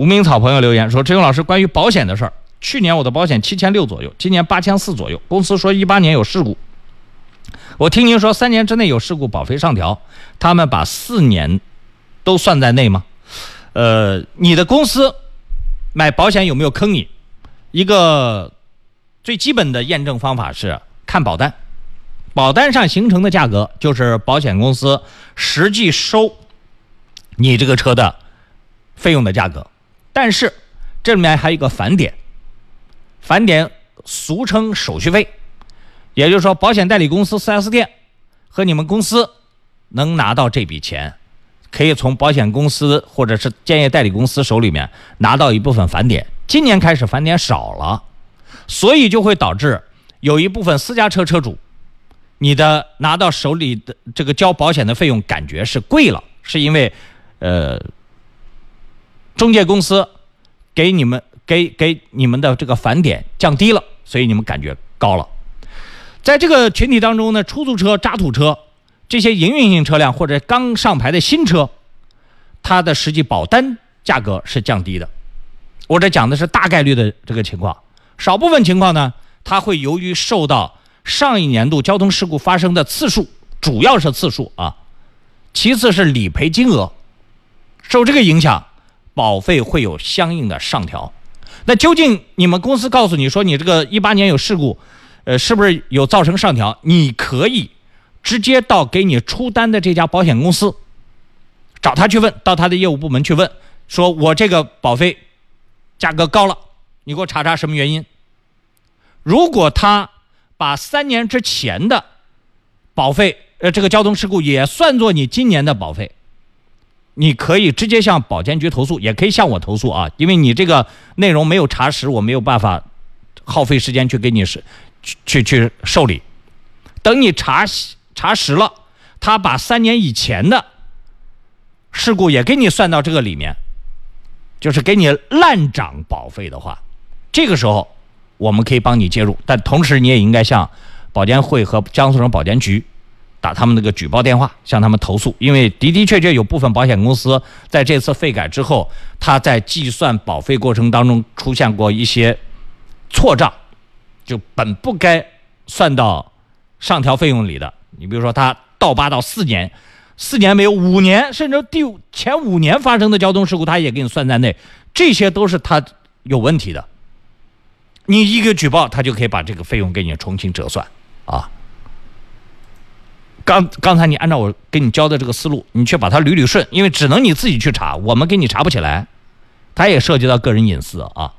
无名草朋友留言说：“陈勇老师，关于保险的事儿，去年我的保险七千六左右，今年八千四左右。公司说一八年有事故，我听您说三年之内有事故保费上调，他们把四年都算在内吗？呃，你的公司买保险有没有坑你？一个最基本的验证方法是看保单，保单上形成的价格就是保险公司实际收你这个车的费用的价格。”但是，这里面还有一个返点，返点俗称手续费，也就是说，保险代理公司 4S 店和你们公司能拿到这笔钱，可以从保险公司或者是建业代理公司手里面拿到一部分返点。今年开始返点少了，所以就会导致有一部分私家车车主，你的拿到手里的这个交保险的费用感觉是贵了，是因为，呃。中介公司给你们给给你们的这个返点降低了，所以你们感觉高了。在这个群体当中呢，出租车、渣土车这些营运性车辆或者刚上牌的新车，它的实际保单价格是降低的。我这讲的是大概率的这个情况，少部分情况呢，它会由于受到上一年度交通事故发生的次数，主要是次数啊，其次是理赔金额受这个影响。保费会有相应的上调，那究竟你们公司告诉你说你这个一八年有事故，呃，是不是有造成上调？你可以直接到给你出单的这家保险公司找他去问，到他的业务部门去问，说我这个保费价格高了，你给我查查什么原因？如果他把三年之前的保费，呃，这个交通事故也算作你今年的保费。你可以直接向保监局投诉，也可以向我投诉啊，因为你这个内容没有查实，我没有办法耗费时间去给你是去去去受理。等你查查实了，他把三年以前的事故也给你算到这个里面，就是给你滥涨保费的话，这个时候我们可以帮你介入，但同时你也应该向保监会和江苏省保监局。打他们那个举报电话，向他们投诉，因为的的确确有部分保险公司在这次费改之后，他在计算保费过程当中出现过一些错账，就本不该算到上调费用里的。你比如说，他倒扒到四年，四年没有，五年甚至第前五年发生的交通事故，他也给你算在内，这些都是他有问题的。你一个举报，他就可以把这个费用给你重新折算啊。刚刚才你按照我给你教的这个思路，你去把它捋捋顺，因为只能你自己去查，我们给你查不起来，它也涉及到个人隐私啊。